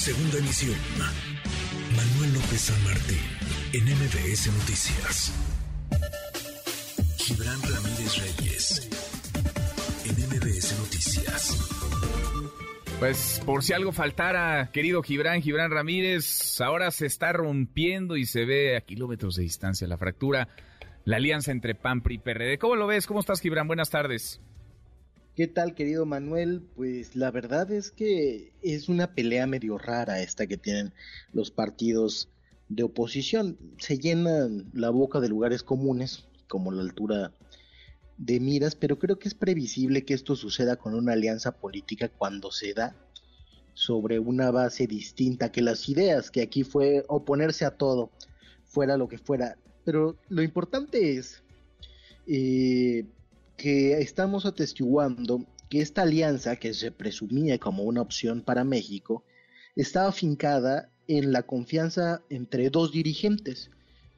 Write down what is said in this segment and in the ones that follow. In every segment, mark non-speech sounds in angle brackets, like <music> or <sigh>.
Segunda emisión. Manuel López San Martín, en MBS Noticias. Gibran Ramírez Reyes, en MBS Noticias. Pues por si algo faltara, querido Gibran, Gibran Ramírez, ahora se está rompiendo y se ve a kilómetros de distancia la fractura, la alianza entre PAN, y PRD. ¿Cómo lo ves? ¿Cómo estás, Gibran? Buenas tardes. ¿Qué tal, querido Manuel? Pues la verdad es que es una pelea medio rara esta que tienen los partidos de oposición. Se llenan la boca de lugares comunes, como la altura de miras, pero creo que es previsible que esto suceda con una alianza política cuando se da sobre una base distinta que las ideas, que aquí fue oponerse a todo, fuera lo que fuera. Pero lo importante es eh, que estamos atestiguando que esta alianza, que se presumía como una opción para México, estaba afincada en la confianza entre dos dirigentes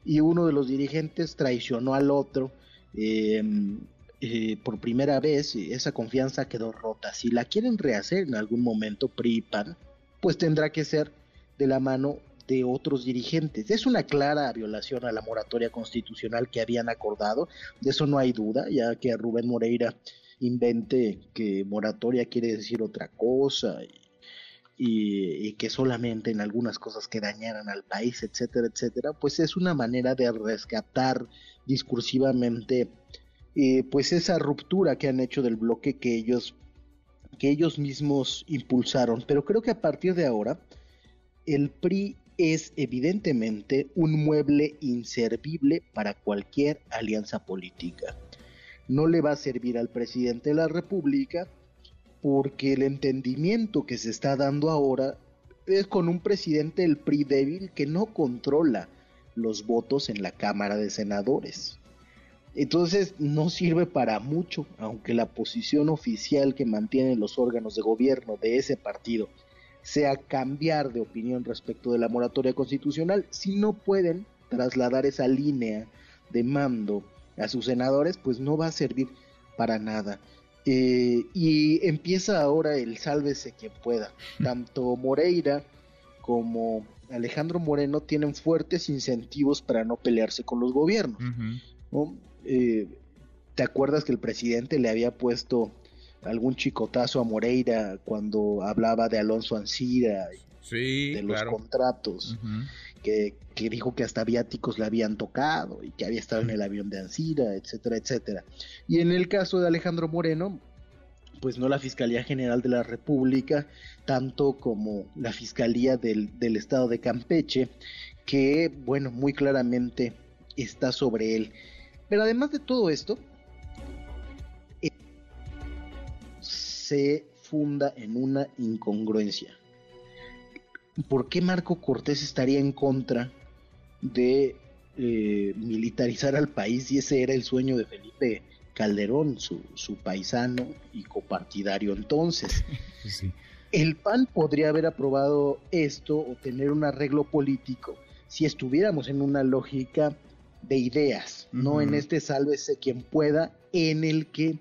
y uno de los dirigentes traicionó al otro em, eh, por primera vez esa confianza quedó rota. Si la quieren rehacer en algún momento PRIPAN, pues tendrá que ser de la mano de otros dirigentes. Es una clara violación a la moratoria constitucional que habían acordado, de eso no hay duda, ya que Rubén Moreira invente que moratoria quiere decir otra cosa y, que solamente en algunas cosas que dañaran al país, etcétera, etcétera, pues es una manera de rescatar discursivamente eh, pues esa ruptura que han hecho del bloque que ellos que ellos mismos impulsaron. Pero creo que a partir de ahora el PRI es evidentemente un mueble inservible para cualquier alianza política. No le va a servir al presidente de la República porque el entendimiento que se está dando ahora es con un presidente del PRI débil que no controla los votos en la Cámara de Senadores. Entonces no sirve para mucho, aunque la posición oficial que mantienen los órganos de gobierno de ese partido sea cambiar de opinión respecto de la moratoria constitucional, si no pueden trasladar esa línea de mando a sus senadores, pues no va a servir para nada. Eh, y empieza ahora el sálvese quien pueda. <laughs> Tanto Moreira como Alejandro Moreno tienen fuertes incentivos para no pelearse con los gobiernos. Eh, ¿Te acuerdas que el presidente le había puesto algún chicotazo a Moreira cuando hablaba de Alonso Ancira y de los contratos, que, dijo que hasta viáticos le habían tocado y que había estado en el avión de Ancira, etcétera, etcétera. Y en el caso de Alejandro Moreno, pues no la Fiscalía General de la República, tanto como la Fiscalía del, del Estado de Campeche, que, bueno, muy claramente está sobre él. Pero además de todo esto, se funda en una incongruencia. ¿Por qué Marco Cortés estaría en contra de eh, militarizar al país si ese era el sueño de Felipe Calderón, su, paisano y copartidario entonces? <laughs> El PAN podría haber aprobado esto o tener un arreglo político si estuviéramos en una lógica de ideas, no en este sálvese quien pueda, en el que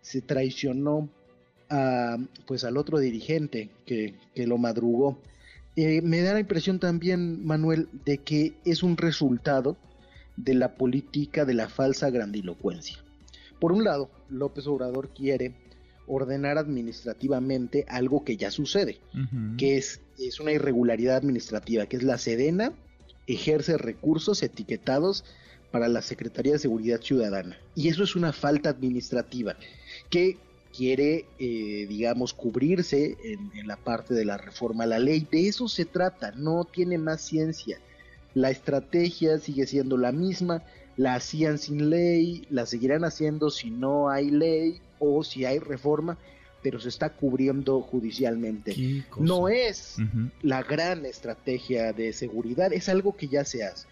se traicionó pues al otro dirigente que, lo madrugó. Eh, me da la impresión también, Manuel, de que es un resultado de la política de la falsa grandilocuencia. Por un lado, López Obrador quiere ordenar administrativamente algo que ya sucede, que es, es una irregularidad administrativa, que es la Sedena ejerce recursos etiquetados para la Secretaría de Seguridad Ciudadana. Y eso es una falta administrativa que quiere, eh, digamos, cubrirse en, la parte de la reforma a la ley. De eso se trata, no tiene más ciencia. La estrategia sigue siendo la misma, la hacían sin ley, la seguirán haciendo si no hay ley o si hay reforma, pero se está cubriendo judicialmente. No es la gran estrategia de seguridad, es algo que ya se hace.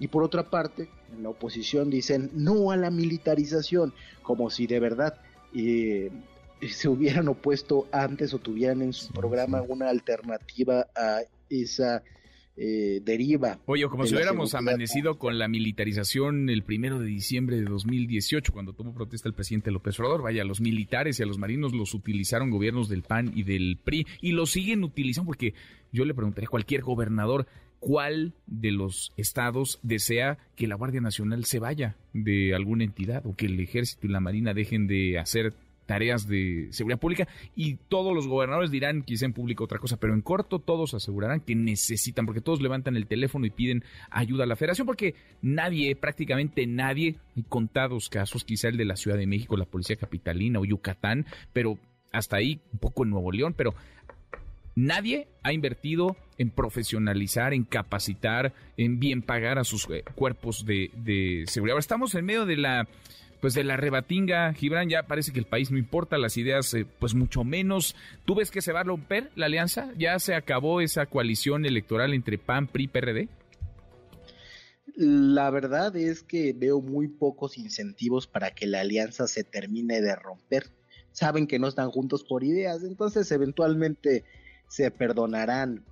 Y por otra parte, en la oposición dicen no a la militarización, como si de verdad eh, <laughs> se hubieran opuesto antes o tuvieran en su programa una alternativa a esa eh, deriva. Oye, como si hubiéramos amanecido con la militarización el primero de diciembre de 2018, cuando tuvo protesta el presidente López Obrador. Vaya, los militares y a los marinos los utilizaron gobiernos del PAN y del PRI y los siguen utilizando porque yo le preguntaría a cualquier gobernador cuál de los estados desea que la Guardia Nacional se vaya de alguna entidad o que el ejército y la marina dejen de hacer tareas de seguridad pública y todos los gobernadores dirán quizá en público otra cosa, pero en corto todos asegurarán que necesitan, porque todos levantan el teléfono y piden ayuda a la federación, porque nadie, prácticamente nadie, hay contados casos, quizá el de la Ciudad de México, la Policía Capitalina o Yucatán, pero hasta ahí, un poco en Nuevo León, pero nadie ha invertido en profesionalizar, en capacitar, en bien pagar a sus eh, cuerpos de, seguridad. Ahora estamos en medio de la pues de la rebatinga, Gibran, ya parece que el país no importa, las ideas eh, pues mucho menos. ¿Tú ves que se va a romper la alianza? ¿Ya se acabó esa coalición electoral entre PAN, PRI, PRD? La verdad es que veo muy pocos incentivos para que la alianza se termine de romper. Saben que no están juntos por ideas, entonces eventualmente se perdonarán,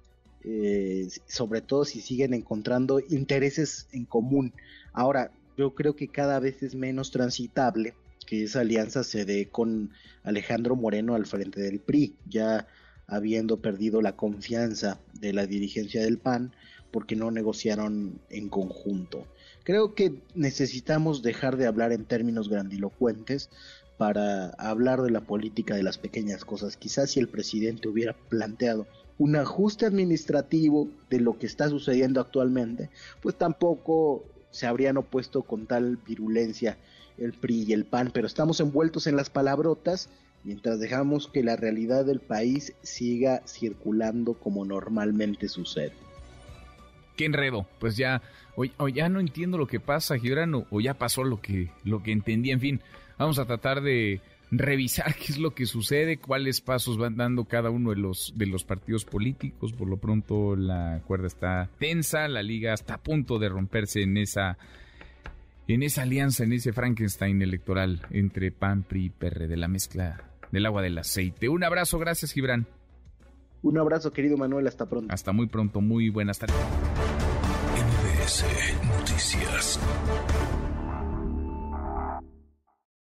eh, sobre todo si siguen encontrando intereses en común. Ahora, yo creo que cada vez es menos transitable que esa alianza se dé con Alejandro Moreno al frente del PRI, ya habiendo perdido la confianza de la dirigencia del PAN porque no negociaron en conjunto. Creo que necesitamos dejar de hablar en términos grandilocuentes para hablar de la política de las pequeñas cosas. Quizás si el presidente hubiera planteado un ajuste administrativo de lo que está sucediendo actualmente, pues tampoco se habrían opuesto con tal virulencia el PRI y el PAN, pero estamos envueltos en las palabrotas mientras dejamos que la realidad del país siga circulando como normalmente sucede. Enredo, pues ya, o, ya no entiendo lo que pasa, Gibrano, o ya pasó lo que, lo que entendí, en fin, vamos a tratar de revisar <laughs> qué es lo que sucede, cuáles pasos van dando cada uno de los, de los partidos políticos. Por lo pronto la cuerda está tensa, la liga está a punto de romperse en esa, en esa alianza, en ese Frankenstein electoral entre PAN, PRI y PRD, la mezcla del agua del aceite. Un abrazo, gracias Gibran. Un abrazo querido Manuel, hasta pronto. Hasta muy pronto, muy buenas tardes. Noticias.